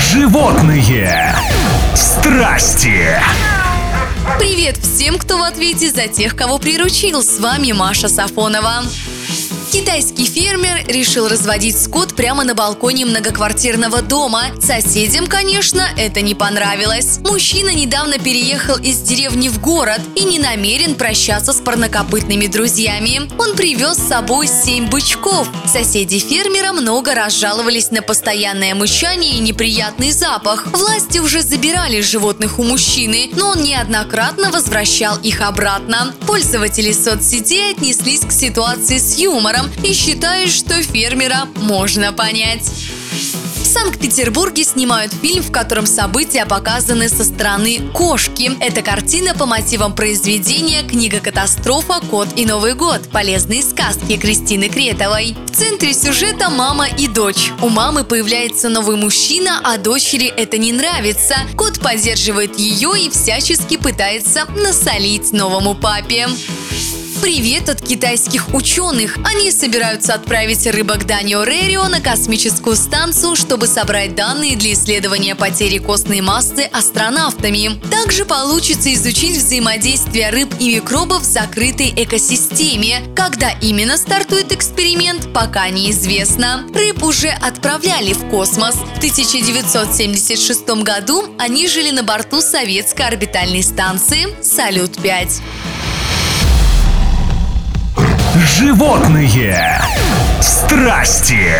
Животные страсти. Привет всем, кто в ответе за тех, кого приручил. С вами Маша Сафонова. Китайский фермер решил разводить скот прямо на балконе многоквартирного дома. Соседям, конечно, это не понравилось. Мужчина недавно переехал из деревни в город и не намерен прощаться с парнокопытными друзьями. Он привез с собой семь бычков. Соседи фермера много раз жаловались на постоянное мычание и неприятный запах. Власти уже забирали животных у мужчины, но он неоднократно возвращал их обратно. Пользователи соцсетей отнеслись к ситуации с юмором и считают, что фермера можно понять. В Санкт-Петербурге снимают фильм, в котором события показаны со стороны кошки. Это картина по мотивам произведения «Книга катастрофа. Кот и Новый год. Полезные сказки» Кристины Кретовой. В центре сюжета мама и дочь. У мамы появляется новый мужчина, а дочери это не нравится. Кот поддерживает ее и всячески пытается насолить новому папе. Привет от китайских ученых! Они собираются отправить рыбок Данио Рерио на космическую станцию, чтобы собрать данные для исследования потери костной массы астронавтами. Также получится изучить взаимодействие рыб и микробов в закрытой экосистеме. Когда именно стартует эксперимент, пока неизвестно. Рыб уже отправляли в космос. В 1976 году они жили на борту советской орбитальной станции «Салют-5». Животные страсти.